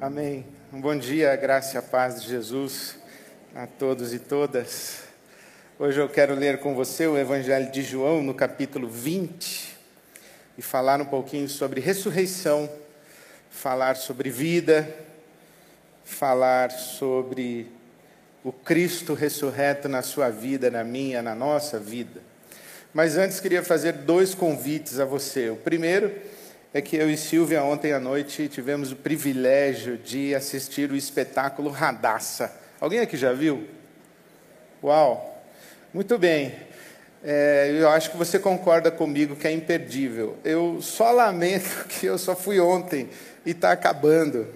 Amém. Um bom dia, graça e a paz de Jesus a todos e todas. Hoje eu quero ler com você o Evangelho de João, no capítulo 20, e falar um pouquinho sobre ressurreição, falar sobre vida, falar sobre o Cristo ressurreto na sua vida, na minha, na nossa vida. Mas antes queria fazer dois convites a você. O primeiro é que eu e Silvia ontem à noite tivemos o privilégio de assistir o espetáculo Radassa. Alguém aqui já viu? Uau! Muito bem. É, eu acho que você concorda comigo que é imperdível. Eu só lamento que eu só fui ontem e está acabando.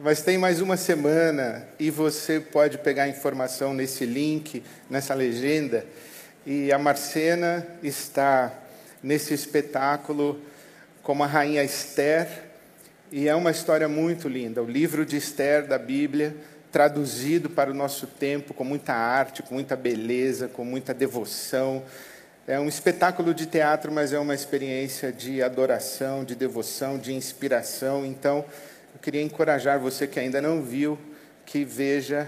Mas tem mais uma semana e você pode pegar informação nesse link, nessa legenda. E a Marcena está nesse espetáculo como a rainha Esther, e é uma história muito linda. O livro de Esther da Bíblia, traduzido para o nosso tempo com muita arte, com muita beleza, com muita devoção. É um espetáculo de teatro, mas é uma experiência de adoração, de devoção, de inspiração. Então, eu queria encorajar você que ainda não viu, que veja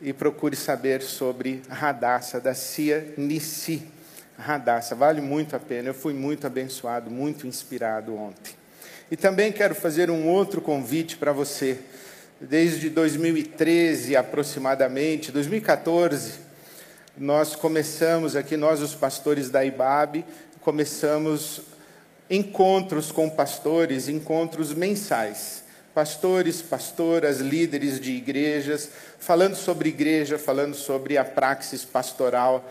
e procure saber sobre Radassa da Cia Nissi. Radassa, vale muito a pena. Eu fui muito abençoado, muito inspirado ontem. E também quero fazer um outro convite para você. Desde 2013 aproximadamente, 2014, nós começamos aqui, nós os pastores da IBAB, começamos encontros com pastores, encontros mensais. Pastores, pastoras, líderes de igrejas, falando sobre igreja, falando sobre a praxis pastoral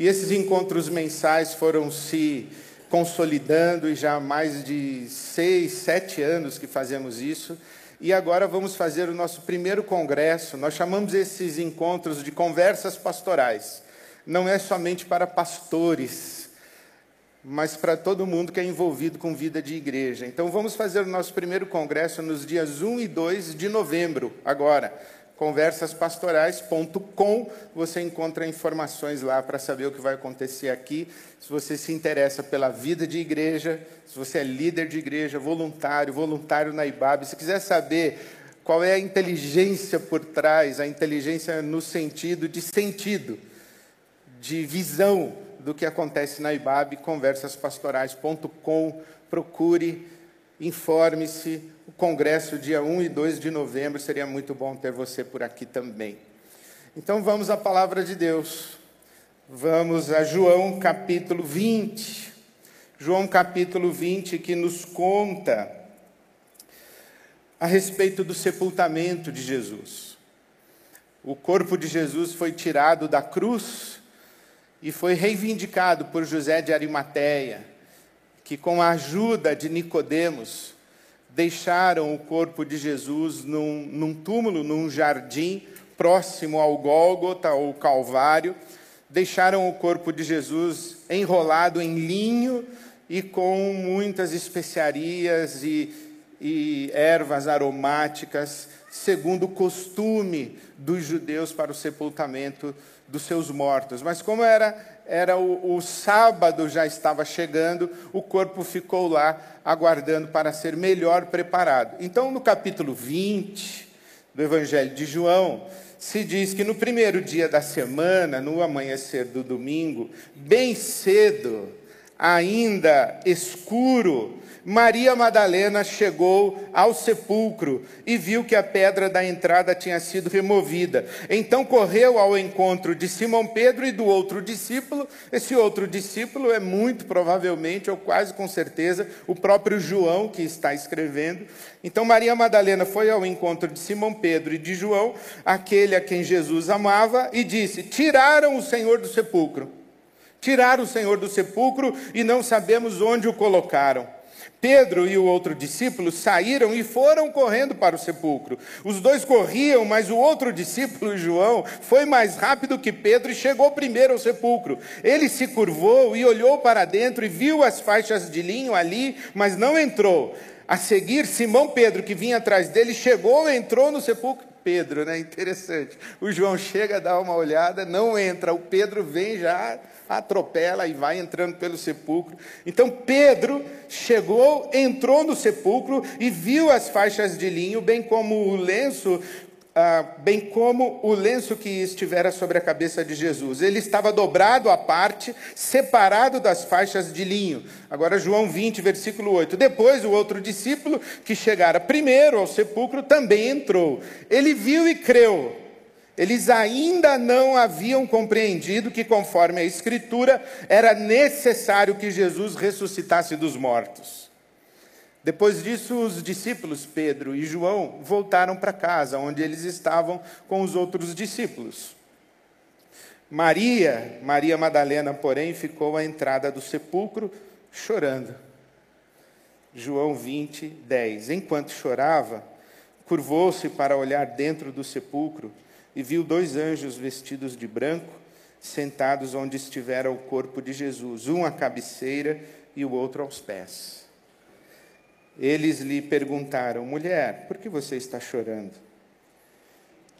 e esses encontros mensais foram se consolidando e já há mais de seis, sete anos que fazemos isso. E agora vamos fazer o nosso primeiro congresso. Nós chamamos esses encontros de conversas pastorais. Não é somente para pastores, mas para todo mundo que é envolvido com vida de igreja. Então vamos fazer o nosso primeiro congresso nos dias 1 e 2 de novembro, agora conversaspastorais.com. Você encontra informações lá para saber o que vai acontecer aqui. Se você se interessa pela vida de igreja, se você é líder de igreja, voluntário, voluntário na IBAB, se quiser saber qual é a inteligência por trás, a inteligência no sentido de sentido, de visão do que acontece na IBAB, conversaspastorais.com. Procure, informe-se, o congresso dia 1 e 2 de novembro. Seria muito bom ter você por aqui também. Então vamos à palavra de Deus. Vamos a João capítulo 20. João capítulo 20 que nos conta a respeito do sepultamento de Jesus. O corpo de Jesus foi tirado da cruz e foi reivindicado por José de Arimateia, que com a ajuda de Nicodemos deixaram o corpo de Jesus num, num túmulo, num jardim próximo ao Gólgota ou Calvário. Deixaram o corpo de Jesus enrolado em linho e com muitas especiarias e, e ervas aromáticas, segundo o costume dos judeus para o sepultamento dos seus mortos. Mas como era era o, o, sábado já estava chegando, o corpo ficou lá aguardando para ser melhor preparado. Então, no capítulo 20 do Evangelho de João, se diz que no primeiro dia da semana, no amanhecer do domingo, bem cedo, ainda escuro, Maria Madalena chegou ao sepulcro e viu que a pedra da entrada tinha sido removida. Então correu ao encontro de Simão Pedro e do outro discípulo. Esse outro discípulo é muito provavelmente, ou quase com certeza, o próprio João que está escrevendo. Então Maria Madalena foi ao encontro de Simão Pedro e de João, aquele a quem Jesus amava, e disse: Tiraram o Senhor do sepulcro. Tiraram o Senhor do sepulcro e não sabemos onde o colocaram. Pedro e o outro discípulo saíram e foram correndo para o sepulcro. Os dois corriam, mas o outro discípulo, João, foi mais rápido que Pedro e chegou primeiro ao sepulcro. Ele se curvou e olhou para dentro e viu as faixas de linho ali, mas não entrou. A seguir, Simão Pedro, que vinha atrás dele, chegou, entrou no sepulcro. Pedro, né? Interessante. O João chega, dá uma olhada, não entra. O Pedro vem já, atropela e vai entrando pelo sepulcro. Então Pedro chegou, entrou no sepulcro e viu as faixas de linho, bem como o lenço ah, bem como o lenço que estivera sobre a cabeça de Jesus. Ele estava dobrado à parte, separado das faixas de linho. Agora, João 20, versículo 8. Depois, o outro discípulo, que chegara primeiro ao sepulcro, também entrou. Ele viu e creu. Eles ainda não haviam compreendido que, conforme a Escritura, era necessário que Jesus ressuscitasse dos mortos. Depois disso, os discípulos Pedro e João voltaram para casa, onde eles estavam com os outros discípulos. Maria, Maria Madalena, porém, ficou à entrada do sepulcro chorando. João 20, 10. Enquanto chorava, curvou-se para olhar dentro do sepulcro e viu dois anjos vestidos de branco sentados onde estivera o corpo de Jesus, um à cabeceira e o outro aos pés. Eles lhe perguntaram: Mulher, por que você está chorando?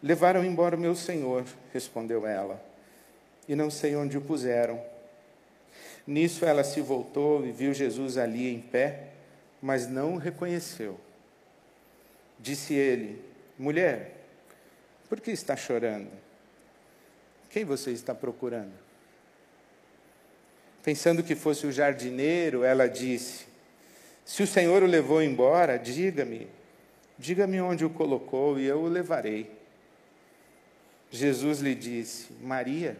Levaram embora o meu senhor, respondeu ela, e não sei onde o puseram. Nisso ela se voltou e viu Jesus ali em pé, mas não o reconheceu. Disse ele: Mulher, por que está chorando? Quem você está procurando? Pensando que fosse o jardineiro, ela disse: se o Senhor o levou embora, diga-me, diga-me onde o colocou e eu o levarei. Jesus lhe disse: Maria.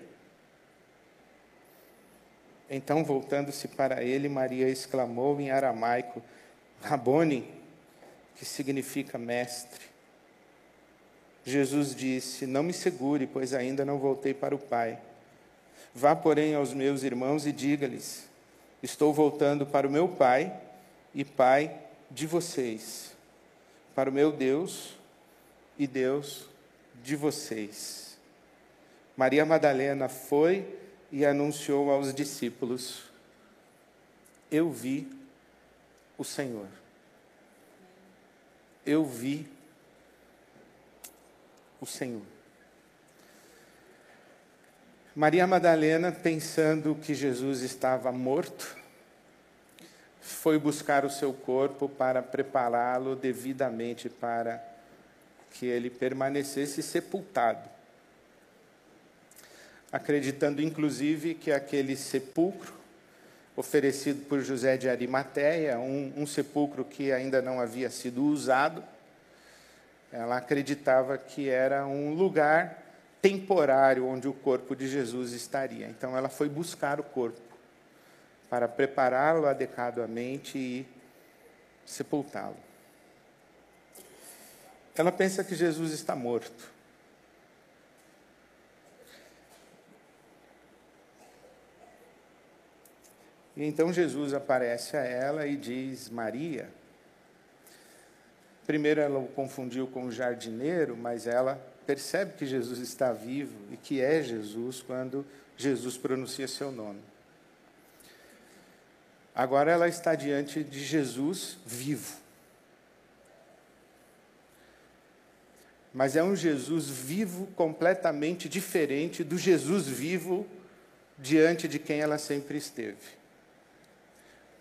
Então, voltando-se para ele, Maria exclamou em aramaico: Rabone, que significa mestre. Jesus disse: Não me segure, pois ainda não voltei para o Pai. Vá, porém, aos meus irmãos e diga-lhes: Estou voltando para o meu Pai e Pai de vocês, para o meu Deus e Deus de vocês. Maria Madalena foi e anunciou aos discípulos: Eu vi o Senhor. Eu vi o Senhor. Maria Madalena, pensando que Jesus estava morto, foi buscar o seu corpo para prepará-lo devidamente para que ele permanecesse sepultado. Acreditando, inclusive, que aquele sepulcro, oferecido por José de Arimateia, um, um sepulcro que ainda não havia sido usado, ela acreditava que era um lugar temporário onde o corpo de Jesus estaria. Então, ela foi buscar o corpo para prepará-lo adequadamente e sepultá-lo. Ela pensa que Jesus está morto. E então Jesus aparece a ela e diz: Maria. Primeiro ela o confundiu com o jardineiro, mas ela percebe que Jesus está vivo e que é Jesus quando Jesus pronuncia seu nome. Agora ela está diante de Jesus vivo. Mas é um Jesus vivo completamente diferente do Jesus vivo diante de quem ela sempre esteve.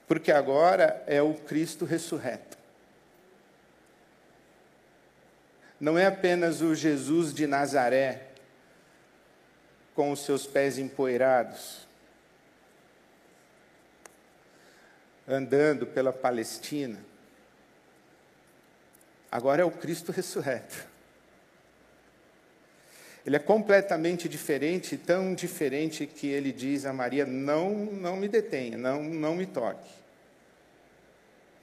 Porque agora é o Cristo ressurreto. Não é apenas o Jesus de Nazaré, com os seus pés empoeirados, andando pela Palestina. Agora é o Cristo ressurreto. Ele é completamente diferente, tão diferente que ele diz a Maria: não, não me detenha, não, não me toque,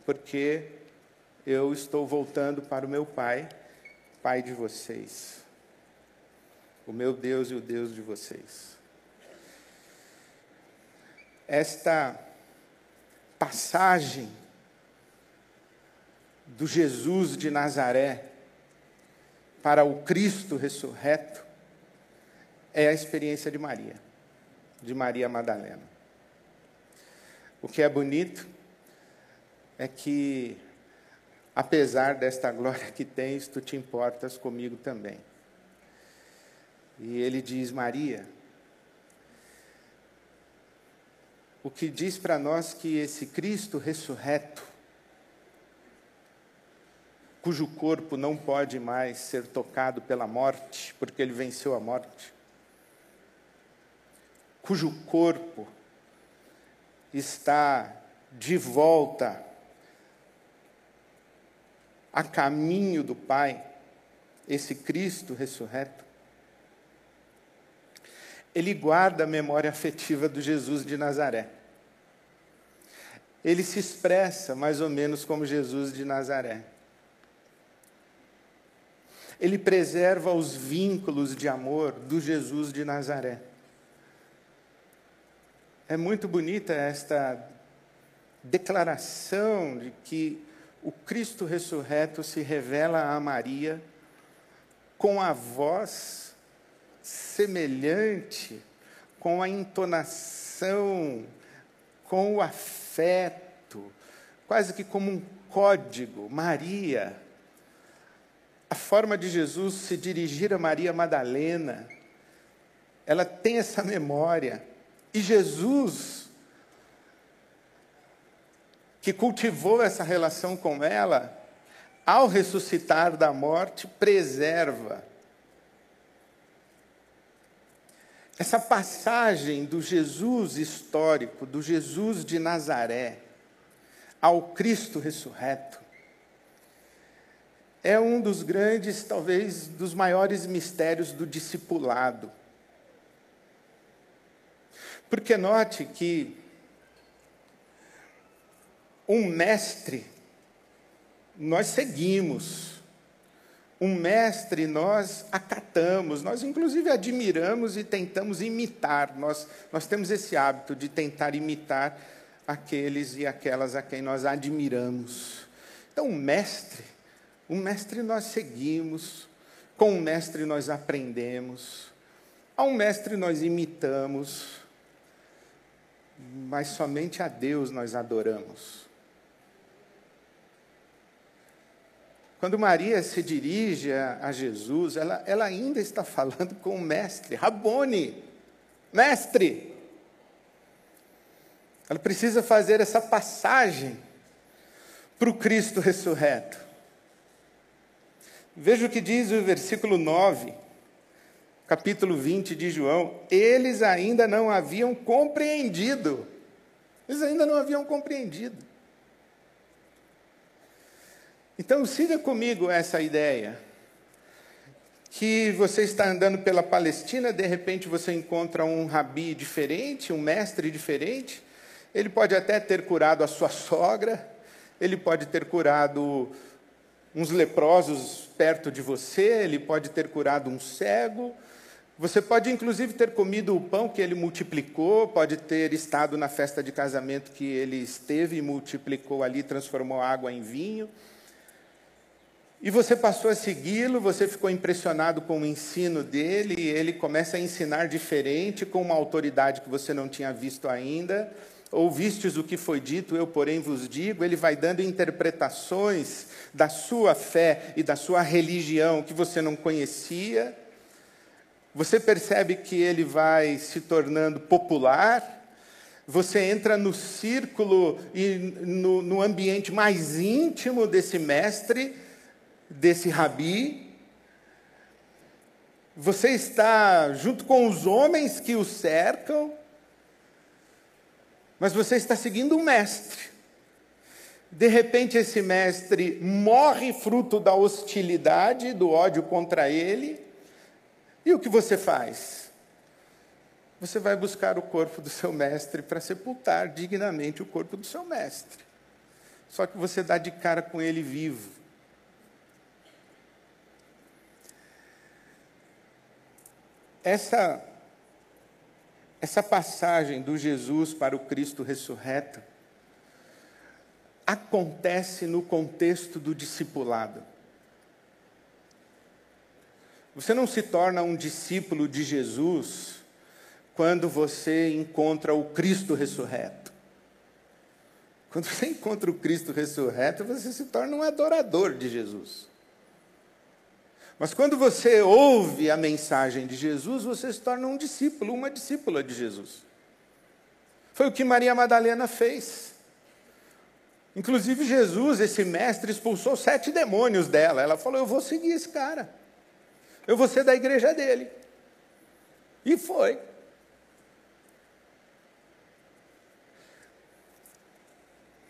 porque eu estou voltando para o meu Pai, Pai de vocês, o meu Deus e o Deus de vocês. Esta passagem do Jesus de Nazaré para o Cristo ressurreto é a experiência de Maria, de Maria Madalena. O que é bonito é que apesar desta glória que tens, tu te importas comigo também. E ele diz: Maria, o que diz para nós que esse Cristo ressurreto, cujo corpo não pode mais ser tocado pela morte, porque ele venceu a morte, cujo corpo está de volta a caminho do Pai, esse Cristo ressurreto, ele guarda a memória afetiva do Jesus de Nazaré. Ele se expressa mais ou menos como Jesus de Nazaré. Ele preserva os vínculos de amor do Jesus de Nazaré. É muito bonita esta declaração de que o Cristo ressurreto se revela a Maria com a voz semelhante, com a entonação, com o afeto, quase que como um código. Maria, a forma de Jesus se dirigir a Maria Madalena, ela tem essa memória. E Jesus, que cultivou essa relação com ela, ao ressuscitar da morte, preserva Essa passagem do Jesus histórico, do Jesus de Nazaré, ao Cristo ressurreto, é um dos grandes, talvez, dos maiores mistérios do discipulado. Porque note que um mestre nós seguimos, um mestre nós acatamos, nós inclusive admiramos e tentamos imitar. Nós, nós temos esse hábito de tentar imitar aqueles e aquelas a quem nós admiramos. Então, um mestre, um mestre nós seguimos, com um mestre nós aprendemos, a um mestre nós imitamos, mas somente a Deus nós adoramos. Quando Maria se dirige a, Jesus, ela, ela ainda está falando com o mestre, Rabone, mestre. Ela precisa fazer essa passagem para o Cristo ressurreto. Veja o que diz o versículo 9, capítulo 20 de João. Eles ainda não haviam compreendido. Eles ainda não haviam compreendido. Então, siga comigo essa ideia. Que você está andando pela Palestina, de repente você encontra um rabi diferente, um mestre diferente. Ele pode até ter curado a sua sogra, ele pode ter curado uns leprosos perto de você, ele pode ter curado um cego. Você pode, inclusive, ter comido o pão que ele multiplicou, pode ter estado na festa de casamento que ele esteve e multiplicou ali, transformou água em vinho. E você passou a segui-lo, você ficou impressionado com o ensino dele, e ele começa a ensinar diferente, com uma autoridade que você não tinha visto ainda. Ouvistes o que foi dito, eu, porém, vos digo. Ele vai dando interpretações da sua fé e da sua religião que você não conhecia. Você percebe que ele vai se tornando popular. Você entra no círculo e no, no ambiente mais íntimo desse mestre desse rabi. Você está junto com os homens que o cercam, mas você está seguindo um mestre. De repente, esse mestre morre fruto da hostilidade, do ódio contra ele. E o que você faz? Você vai buscar o corpo do seu mestre para sepultar dignamente o corpo do seu mestre. Só que você dá de cara com ele vivo. Essa, essa passagem do Jesus para o Cristo ressurreto acontece no contexto do discipulado. Você não se torna um discípulo de Jesus quando você encontra o Cristo ressurreto. Quando você encontra o Cristo ressurreto, você se torna um adorador de Jesus. Mas quando você ouve a mensagem de Jesus, você se torna um discípulo, uma discípula de Jesus. Foi o que Maria Madalena fez. Inclusive, Jesus, esse mestre, expulsou sete demônios dela. Ela falou: Eu vou seguir esse cara. Eu vou ser da igreja dele. E foi.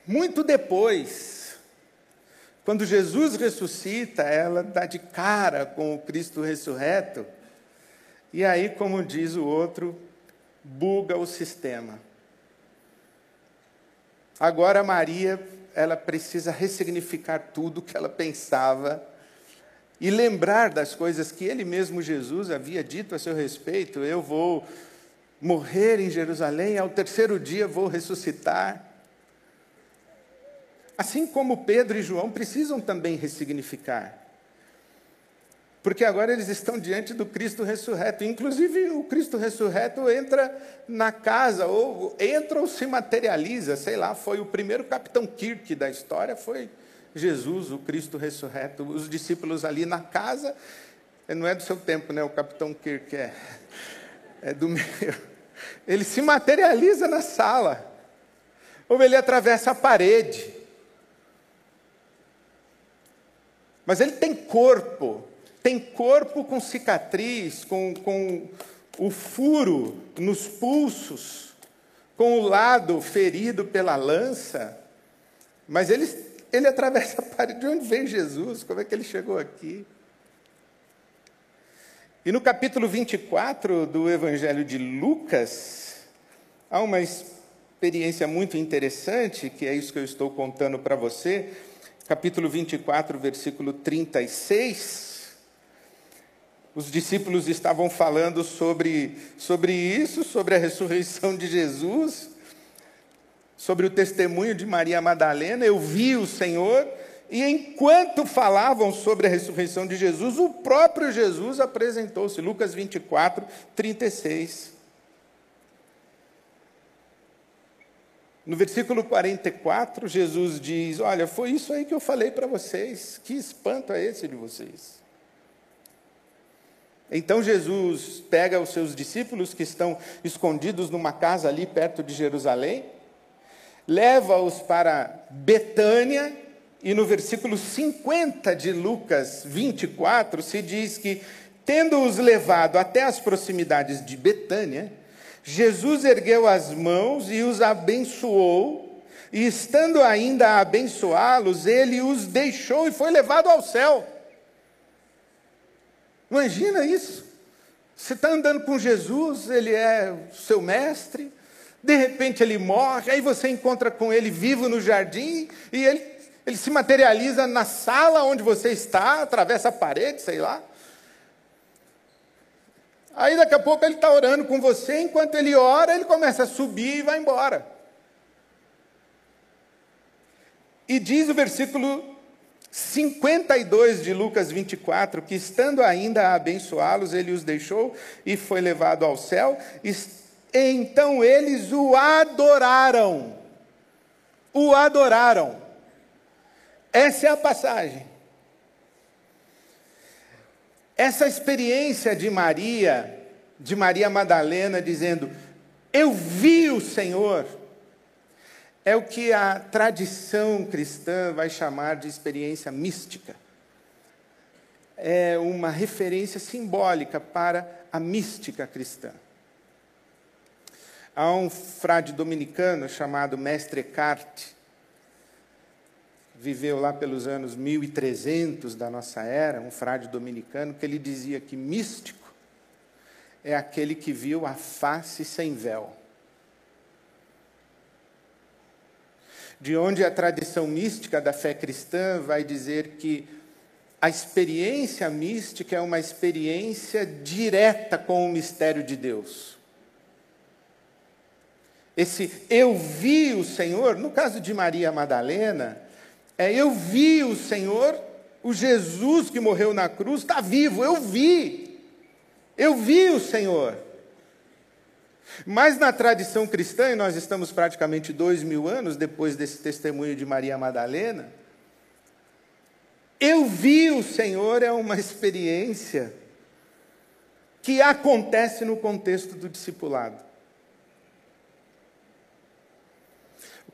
Muito depois, quando Jesus ressuscita, ela dá de cara com o Cristo ressurreto. E aí, como diz o outro, buga o sistema. Agora Maria, ela precisa ressignificar tudo que ela pensava e lembrar das coisas que ele mesmo Jesus havia dito a seu respeito. Eu vou morrer em Jerusalém, ao terceiro dia vou ressuscitar. Assim como Pedro e João precisam também ressignificar. Porque agora eles estão diante do Cristo ressurreto. Inclusive, o Cristo ressurreto entra na casa, ou entra ou se materializa, sei lá, foi o primeiro capitão Kirk da história, foi Jesus, o Cristo ressurreto. Os discípulos ali na casa, não é do seu tempo, né? O capitão Kirk é, é do meu. Ele se materializa na sala, ou ele atravessa a parede. Mas ele tem corpo, tem corpo com cicatriz, com, com o furo nos pulsos, com o lado ferido pela lança, mas ele, ele atravessa a parede. De onde veio Jesus? Como é que ele chegou aqui? E no capítulo 24 do Evangelho de Lucas, há uma experiência muito interessante, que é isso que eu estou contando para você. Capítulo 24, versículo 36 os discípulos estavam falando sobre, sobre isso, sobre a ressurreição de Jesus, sobre o testemunho de Maria Madalena. Eu vi o Senhor, e enquanto falavam sobre a ressurreição de Jesus, o próprio Jesus apresentou-se. Lucas 24, 36. No versículo 44, Jesus diz: Olha, foi isso aí que eu falei para vocês. Que espanto é esse de vocês? Então Jesus pega os seus discípulos que estão escondidos numa casa ali perto de Jerusalém, leva-os para Betânia, e no versículo 50 de Lucas 24 se diz que, tendo-os levado até as proximidades de Betânia, Jesus ergueu as mãos e os abençoou, e estando ainda a abençoá-los, ele os deixou e foi levado ao céu. Imagina isso. Você está andando com Jesus, ele é o seu mestre, de repente ele morre, aí você encontra com ele vivo no jardim, e ele, ele se materializa na sala onde você está, atravessa a parede, sei lá. Aí daqui a pouco ele está orando com você, enquanto ele ora, ele começa a subir e vai embora. E diz o versículo 52 de Lucas 24, que estando ainda a abençoá-los, ele os deixou e foi levado ao céu, e então eles o adoraram. O adoraram. Essa é a passagem. Essa experiência de Maria, de Maria Madalena, dizendo: Eu vi o Senhor é o que a tradição cristã vai chamar de experiência mística. É uma referência simbólica para a mística cristã. Há um frade dominicano chamado Mestre Eckhart, viveu lá pelos anos 1300 da nossa era, um frade dominicano, que ele dizia que místico é aquele que viu a face sem véu. de onde a tradição mística da fé cristã vai dizer que a experiência mística é uma experiência direta com o mistério de Deus. Esse eu vi o Senhor, no caso de Maria Madalena, é eu vi o Senhor, o Jesus que morreu na cruz está vivo, eu vi. Eu vi o Senhor. Mas na tradição cristã, e nós estamos praticamente dois mil anos depois desse testemunho de Maria Madalena, eu vi o Senhor é uma experiência que acontece no contexto do discipulado.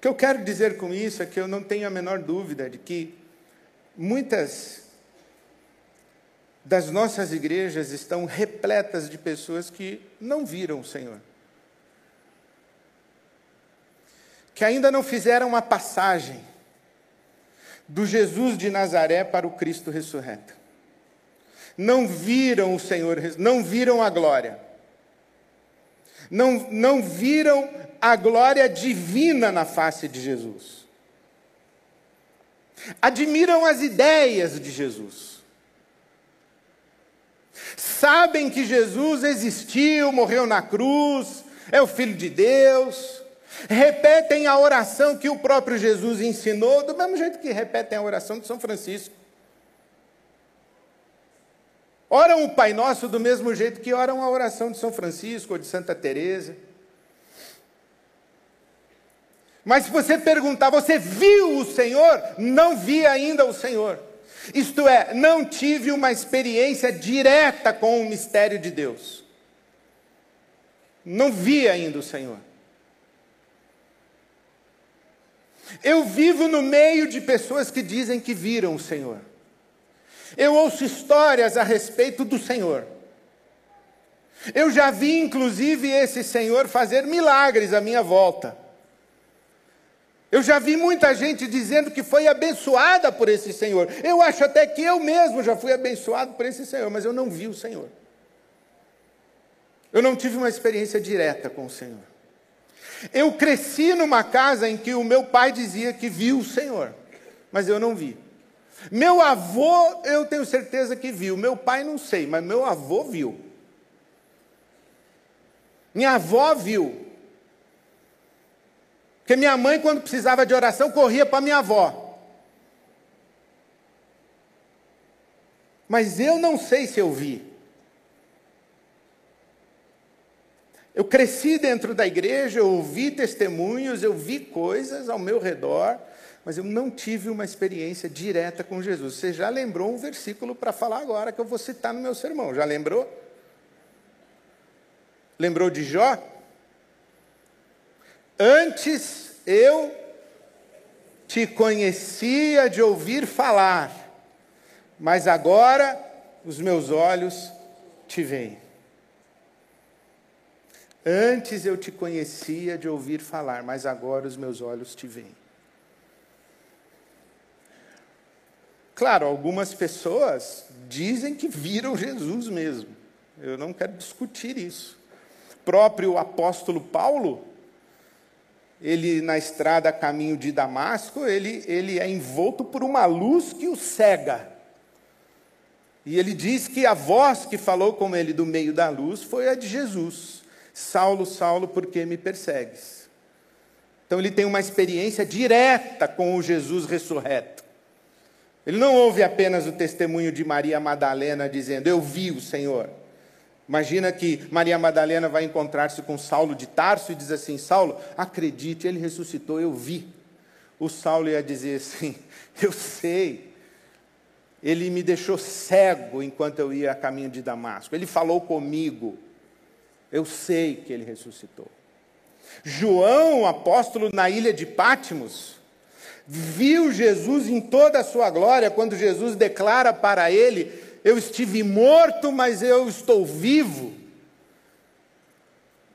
Que eu quero dizer com isso é que eu não tenho a menor dúvida de que muitas das nossas igrejas estão repletas de pessoas que não viram o Senhor. Que ainda não fizeram uma passagem do Jesus de Nazaré para o Cristo ressurreto. Não viram o Senhor, não viram a glória. Não, não viram a glória divina na face de Jesus. Admiram as ideias de Jesus. Sabem que Jesus existiu, morreu na cruz, é o Filho de Deus repetem a oração que o próprio Jesus ensinou, do mesmo jeito que repetem a oração de São Francisco. Oram o Pai Nosso do mesmo jeito que oram a oração de São Francisco ou de Santa Teresa. Mas se você perguntar, você viu o Senhor? Não vi ainda o Senhor. Isto é, não tive uma experiência direta com o mistério de Deus. Não vi ainda o Senhor. Eu vivo no meio de pessoas que dizem que viram o Senhor. Eu ouço histórias a respeito do Senhor. Eu já vi, inclusive, esse Senhor fazer milagres à minha volta. Eu já vi muita gente dizendo que foi abençoada por esse Senhor. Eu acho até que eu mesmo já fui abençoado por esse Senhor, mas eu não vi o Senhor. Eu não tive uma experiência direta com o Senhor. Eu cresci numa casa em que o meu pai dizia que viu o Senhor, mas eu não vi. Meu avô, eu tenho certeza que viu. Meu pai, não sei, mas meu avô viu. Minha avó viu. Porque minha mãe, quando precisava de oração, corria para minha avó. Mas eu não sei se eu vi. Eu cresci dentro da igreja, eu ouvi testemunhos, eu vi coisas ao meu redor, mas eu não tive uma experiência direta com Jesus. Você já lembrou um versículo para falar agora que eu vou citar no meu sermão? Já lembrou? Lembrou de Jó? Antes eu te conhecia de ouvir falar, mas agora os meus olhos te veem. Antes eu te conhecia de ouvir falar, mas agora os meus olhos te veem. Claro, algumas pessoas dizem que viram Jesus mesmo. Eu não quero discutir isso. O próprio apóstolo Paulo, ele na estrada a caminho de Damasco, ele, ele é envolto por uma luz que o cega. E ele diz que a voz que falou com ele do meio da luz foi a de Jesus. Saulo, Saulo, por que me persegues? Então ele tem uma experiência direta com o Jesus ressurreto. Ele não ouve apenas o testemunho de Maria Madalena dizendo: Eu vi o Senhor. Imagina que Maria Madalena vai encontrar-se com Saulo de Tarso e diz assim: Saulo, acredite, ele ressuscitou, eu vi. O Saulo ia dizer assim: Eu sei. Ele me deixou cego enquanto eu ia a caminho de Damasco. Ele falou comigo. Eu sei que ele ressuscitou. João, apóstolo na ilha de Pátimos, viu Jesus em toda a sua glória, quando Jesus declara para ele: Eu estive morto, mas eu estou vivo.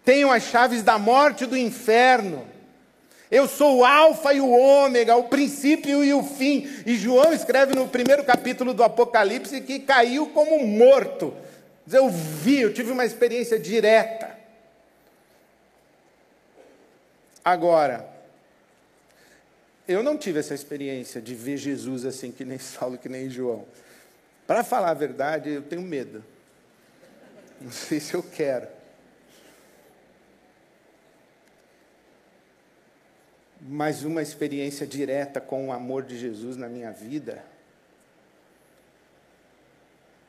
Tenho as chaves da morte e do inferno. Eu sou o Alfa e o Ômega, o princípio e o fim. E João escreve no primeiro capítulo do Apocalipse que caiu como morto eu vi, eu tive uma experiência direta. Agora, eu não tive essa experiência de ver Jesus assim, que nem Saulo, que nem João. Para falar a verdade, eu tenho medo. Não sei se eu quero. Mas uma experiência direta com o amor de Jesus na minha vida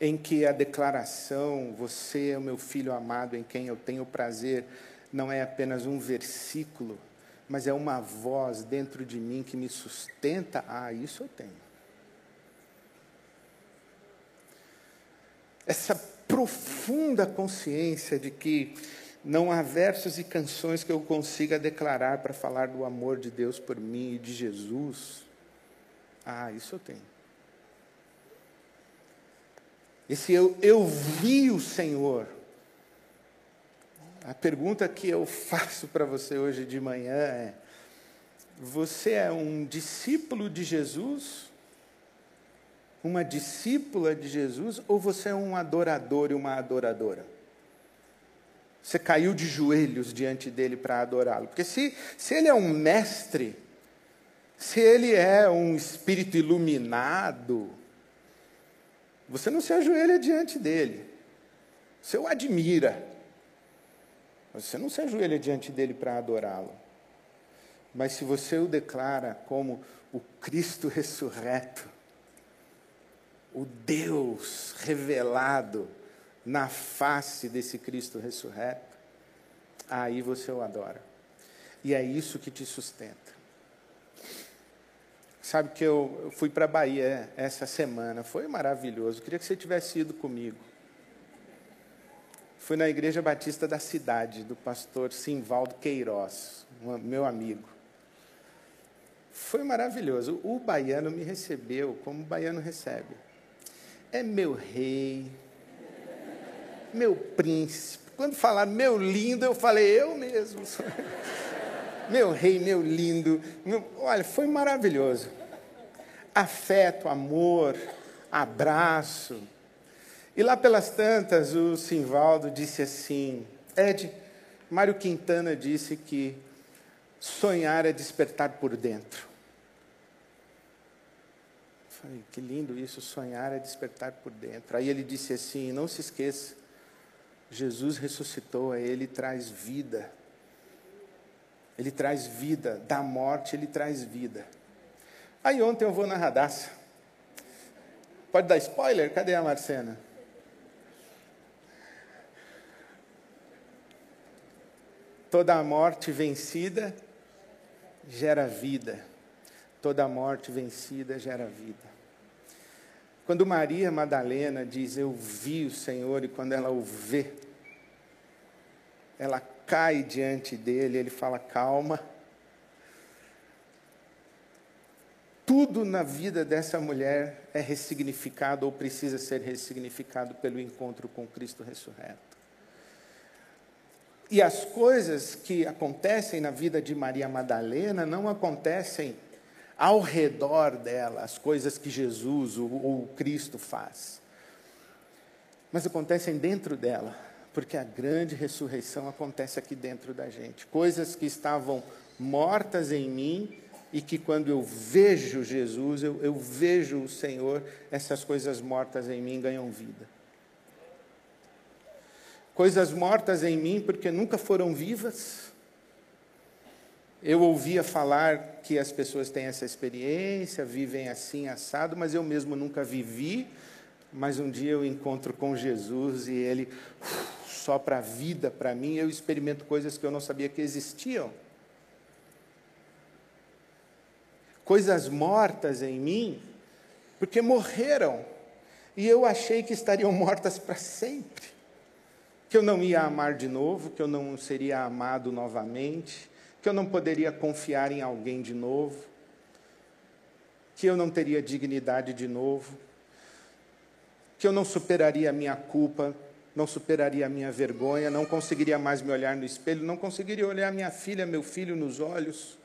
em que a declaração, você é o meu filho amado em quem eu tenho prazer, não é apenas um versículo, mas é uma voz dentro de mim que me sustenta. Ah, isso eu tenho. Essa profunda consciência de que não há versos e canções que eu consiga declarar para falar do amor de Deus por mim e de Jesus. Ah, isso eu tenho. Esse eu, eu vi o Senhor. A pergunta que eu faço para você hoje de manhã é: você é um discípulo de Jesus? Uma discípula de Jesus? Ou você é um adorador e uma adoradora? Você caiu de joelhos diante dele para adorá-lo? Porque se, se ele é um mestre, se ele é um espírito iluminado, você não se ajoelha diante dele. Você o admira. Você não se ajoelha diante dele para adorá-lo. Mas se você o declara como o Cristo ressurreto, o Deus revelado na face desse Cristo ressurreto, aí você o adora. E é isso que te sustenta. Sabe que eu, fui para a Bahia essa semana, foi maravilhoso. Queria que você tivesse ido comigo. Fui na Igreja Batista da cidade, do pastor Simvaldo Queiroz, meu amigo. Foi maravilhoso. O baiano me recebeu como o baiano recebe. É meu rei, meu príncipe. Quando falaram meu lindo, eu falei eu mesmo. meu rei, meu lindo. Olha, foi maravilhoso afeto, amor, abraço. E lá pelas tantas, o Simvaldo disse assim: Ed, Mário Quintana disse que sonhar é despertar por dentro. Falei, que lindo isso, sonhar é despertar por dentro. Aí ele disse assim: não se esqueça, Jesus ressuscitou, ele traz vida. Ele traz vida, da morte ele traz vida. Aí ontem eu vou na Radassa. Pode dar spoiler? Cadê a Marcena? Toda a morte vencida gera vida. Toda morte vencida gera vida. Quando Maria Madalena diz eu vi o Senhor e quando ela o vê, ela cai diante dele, ele fala calma Tudo na vida dessa mulher é ressignificado ou precisa ser ressignificado pelo encontro com Cristo ressurreto. E as coisas que acontecem na vida de Maria Madalena não acontecem ao redor dela, as coisas que Jesus ou, Cristo faz. Mas acontecem dentro dela, porque a grande ressurreição acontece aqui dentro da gente. Coisas que estavam mortas em mim e que quando eu vejo Jesus, eu, eu vejo o Senhor, essas coisas mortas em mim ganham vida. Coisas mortas em mim porque nunca foram vivas. Eu ouvia falar que as pessoas têm essa experiência, vivem assim, assado, mas eu mesmo nunca vivi. Mas um dia eu encontro com Jesus e Ele sopra a vida para mim, eu experimento coisas que eu não sabia que existiam. coisas mortas em mim, porque morreram, e eu achei que estariam mortas para sempre, que eu não ia amar de novo, que eu não seria amado novamente, que eu não poderia confiar em alguém de novo, que eu não teria dignidade de novo, que eu não superaria a minha culpa, não superaria a minha vergonha, não conseguiria mais me olhar no espelho, não conseguiria olhar minha filha, meu filho nos olhos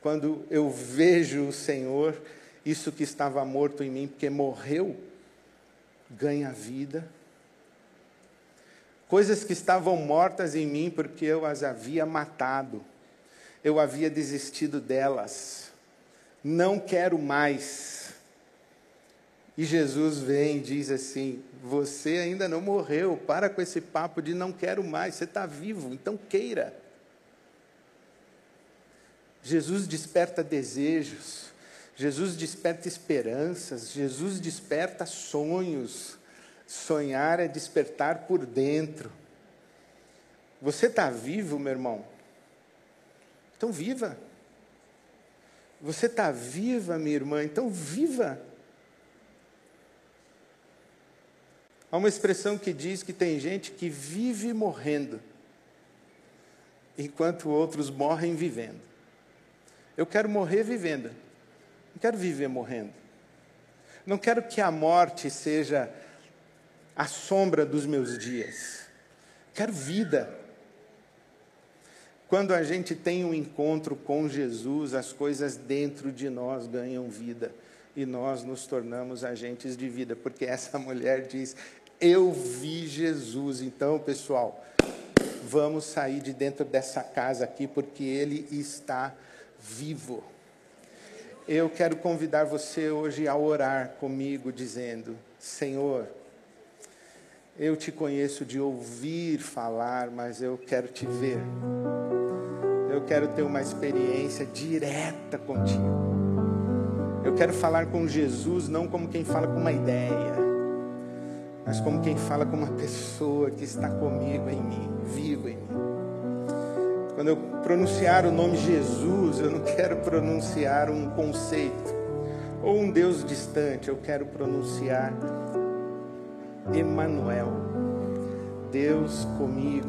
quando eu vejo o Senhor, isso que estava morto em mim, porque morreu, ganha vida. Coisas que estavam mortas em mim, porque eu as havia matado, eu havia desistido delas, não quero mais. E Jesus vem e diz assim: Você ainda não morreu, para com esse papo de não quero mais, você está vivo, então queira. Jesus desperta desejos, Jesus desperta esperanças, Jesus desperta sonhos. Sonhar é despertar por dentro. Você está vivo, meu irmão? Então viva. Você está viva, minha irmã? Então viva. Há uma expressão que diz que tem gente que vive morrendo, enquanto outros morrem vivendo. Eu quero morrer vivendo, não quero viver morrendo. Não quero que a morte seja a sombra dos meus dias. Quero vida. Quando a gente tem um encontro com Jesus, as coisas dentro de nós ganham vida e nós nos tornamos agentes de vida, porque essa mulher diz: Eu vi Jesus. Então, pessoal, vamos sair de dentro dessa casa aqui, porque ele está vivo. Eu quero convidar você hoje a orar comigo, dizendo: Senhor, eu te conheço de ouvir falar, mas eu quero te ver. Eu quero ter uma experiência direta contigo. Eu quero falar com Jesus não como quem fala com uma ideia, mas como quem fala com uma pessoa que está comigo em mim, vivo em mim. Quando eu pronunciar o nome Jesus, eu não quero pronunciar um conceito ou um Deus distante, eu quero pronunciar Emanuel, Deus comigo,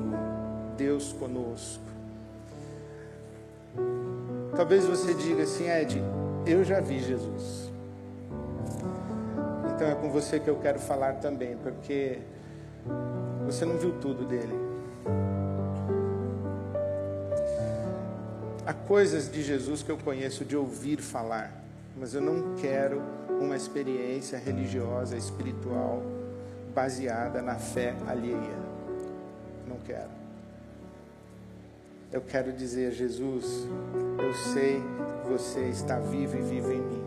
Deus conosco. Talvez você diga assim, Ed, eu já vi Jesus. Então é com você que eu quero falar também, porque você não viu tudo dele. Há coisas de Jesus que eu conheço de ouvir falar, mas eu não quero uma experiência religiosa, espiritual baseada na fé alheia. Não quero. Eu quero dizer, Jesus, eu sei que você está vivo e vivo em mim.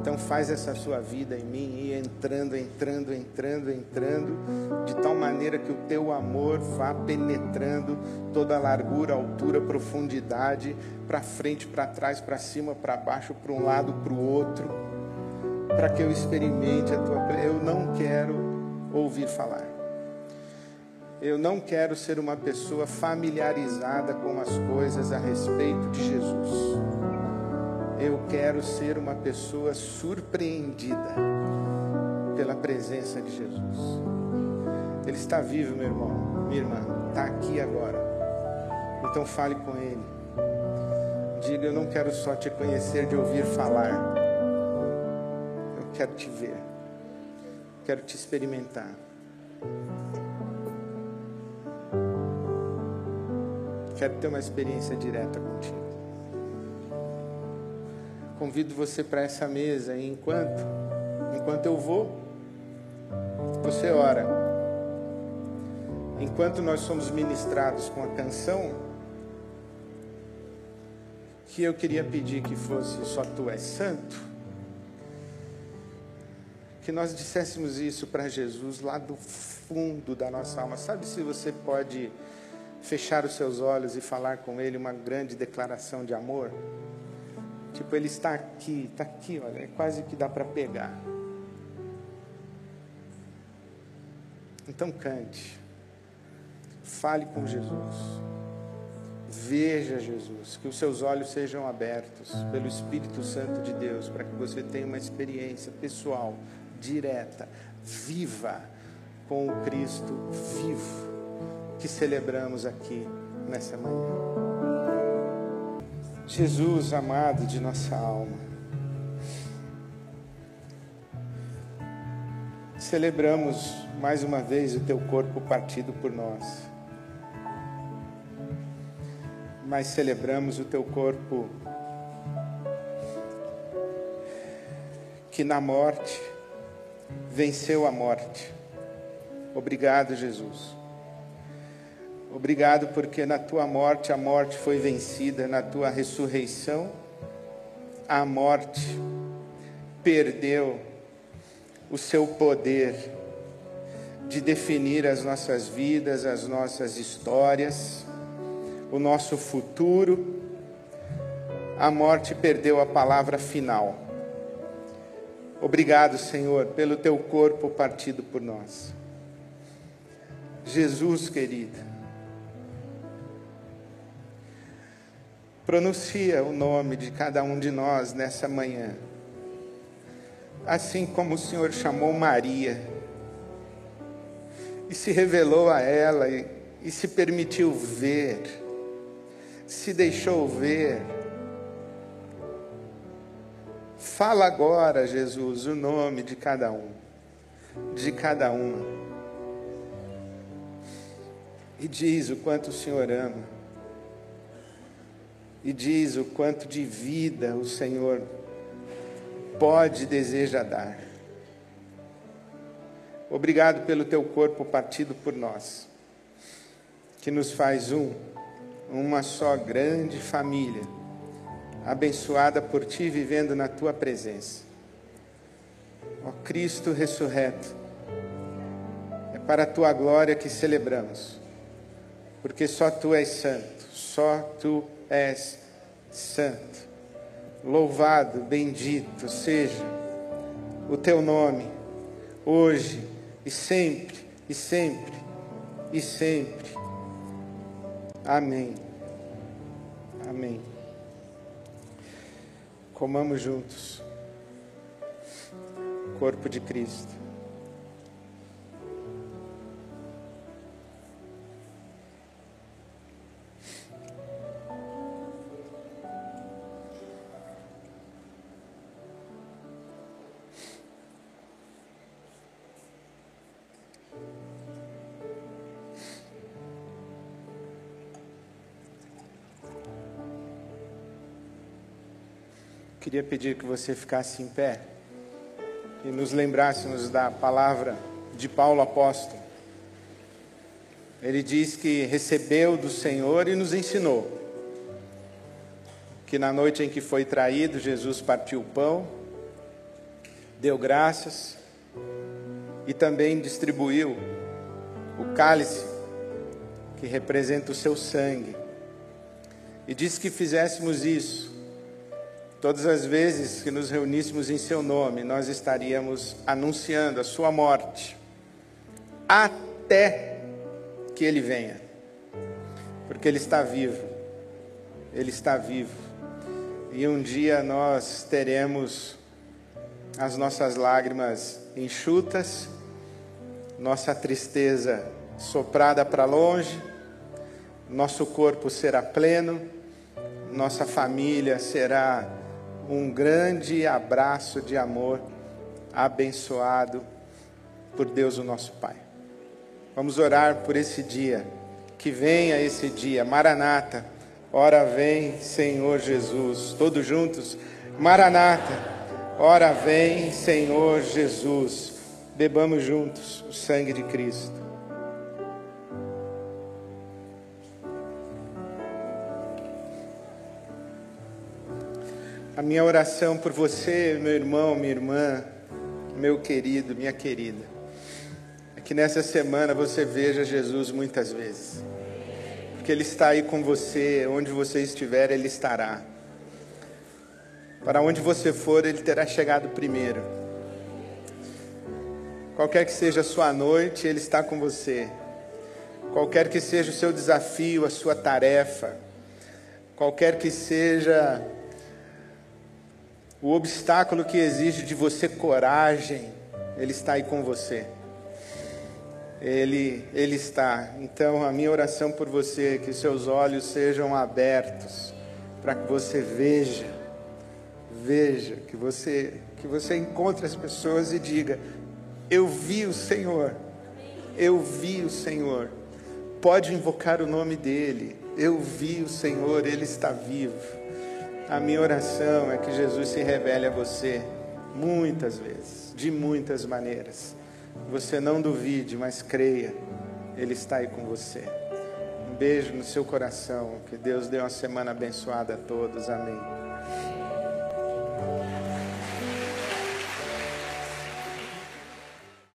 Então faz essa sua vida em mim e entrando, entrando, entrando, entrando, de tal maneira que o teu amor vá penetrando toda a largura, altura, profundidade, para frente, para trás, para cima, para baixo, para um lado, para o outro para que eu experimente a tua. Eu não quero ouvir falar. Eu não quero ser uma pessoa familiarizada com as coisas a respeito de Jesus. Eu quero ser uma pessoa surpreendida pela presença de Jesus. Ele está vivo, meu irmão, minha irmã, está aqui agora. Então fale com Ele. Diga: Eu não quero só te conhecer de ouvir falar quero te ver, quero te experimentar. Quero ter uma experiência direta contigo. Convido você para essa mesa e enquanto, enquanto eu vou, você ora. Enquanto nós somos ministrados com a canção, que eu queria pedir que fosse só tu és santo que nós disséssemos isso para Jesus lá do fundo da nossa alma. Sabe se você pode fechar os seus olhos e falar com Ele uma grande declaração de amor? Tipo, Ele está aqui, está aqui, olha, é quase que dá para pegar. Então cante, fale com Jesus, veja Jesus, que os seus olhos sejam abertos pelo Espírito Santo de Deus, para que você tenha uma experiência pessoal direta, viva com o Cristo vivo que celebramos aqui nessa manhã. Jesus amado de nossa alma, celebramos mais uma vez o teu corpo partido por nós, mas celebramos o teu corpo que na morte venceu a morte. Obrigado, Jesus. Obrigado porque na tua morte a morte foi vencida, na tua ressurreição a morte perdeu o seu poder de definir as nossas vidas, as nossas histórias, o nosso futuro. A morte perdeu a palavra final. Obrigado, Senhor, pelo teu corpo partido por nós. Jesus querido. Pronuncia o nome de cada um de nós nessa manhã. Assim como o Senhor chamou Maria e se revelou a ela e, e se permitiu ver, se deixou ver. Fala agora, Jesus, o nome de cada um, de cada uma. E diz o quanto o Senhor ama. E diz o quanto de vida o Senhor pode e deseja dar. Obrigado pelo teu corpo partido por nós, que nos faz um, uma só grande família, abençoada por ti, vivendo na tua presença. Ó Cristo ressurreto, é para a tua glória que celebramos, porque só tu és santo, só tu és santo. Louvado, bendito seja o teu nome, hoje e sempre, e sempre, e sempre. Amém. Amém. Comamos juntos. Corpo de Cristo. Queria pedir que você ficasse em pé e nos lembrássemos da palavra de Paulo apóstolo. Ele diz que recebeu do Senhor e nos ensinou que na noite em que foi traído, Jesus partiu o pão, deu graças e também distribuiu o cálice que representa o seu sangue. E disse que fizéssemos isso Todas as vezes que nos reuníssemos em seu nome, nós estaríamos anunciando a sua morte, até que ele venha, porque ele está vivo, ele está vivo, e um dia nós teremos as nossas lágrimas enxutas, nossa tristeza soprada para longe, nosso corpo será pleno, nossa família será um grande abraço de amor, abençoado por Deus, o nosso Pai. Vamos orar por esse dia, que venha esse dia, Maranata, ora vem, Senhor Jesus, todos juntos, Maranata, ora vem, Senhor Jesus, bebamos juntos o sangue de Cristo. A minha oração por você, meu irmão, minha irmã, meu querido, minha querida, é que nessa semana você veja Jesus muitas vezes, porque Ele está aí com você, onde você estiver, Ele estará. Para onde você for, Ele terá chegado primeiro. Qualquer que seja a sua noite, Ele está com você. Qualquer que seja o seu desafio, a sua tarefa, qualquer que seja o obstáculo que exige de você coragem, ele está aí com você. Ele, ele está. Então, a minha oração por você é que seus olhos sejam abertos para que você veja, veja, que você, que você encontre as pessoas e diga: Eu vi o Senhor, eu vi o Senhor. Pode invocar o nome dele. Eu vi o Senhor, ele está vivo. A minha oração é que Jesus se revele a você muitas vezes, de muitas maneiras. Você não duvide, mas creia, Ele está aí com você. Um beijo no seu coração. Que Deus dê uma semana abençoada a todos. Amém.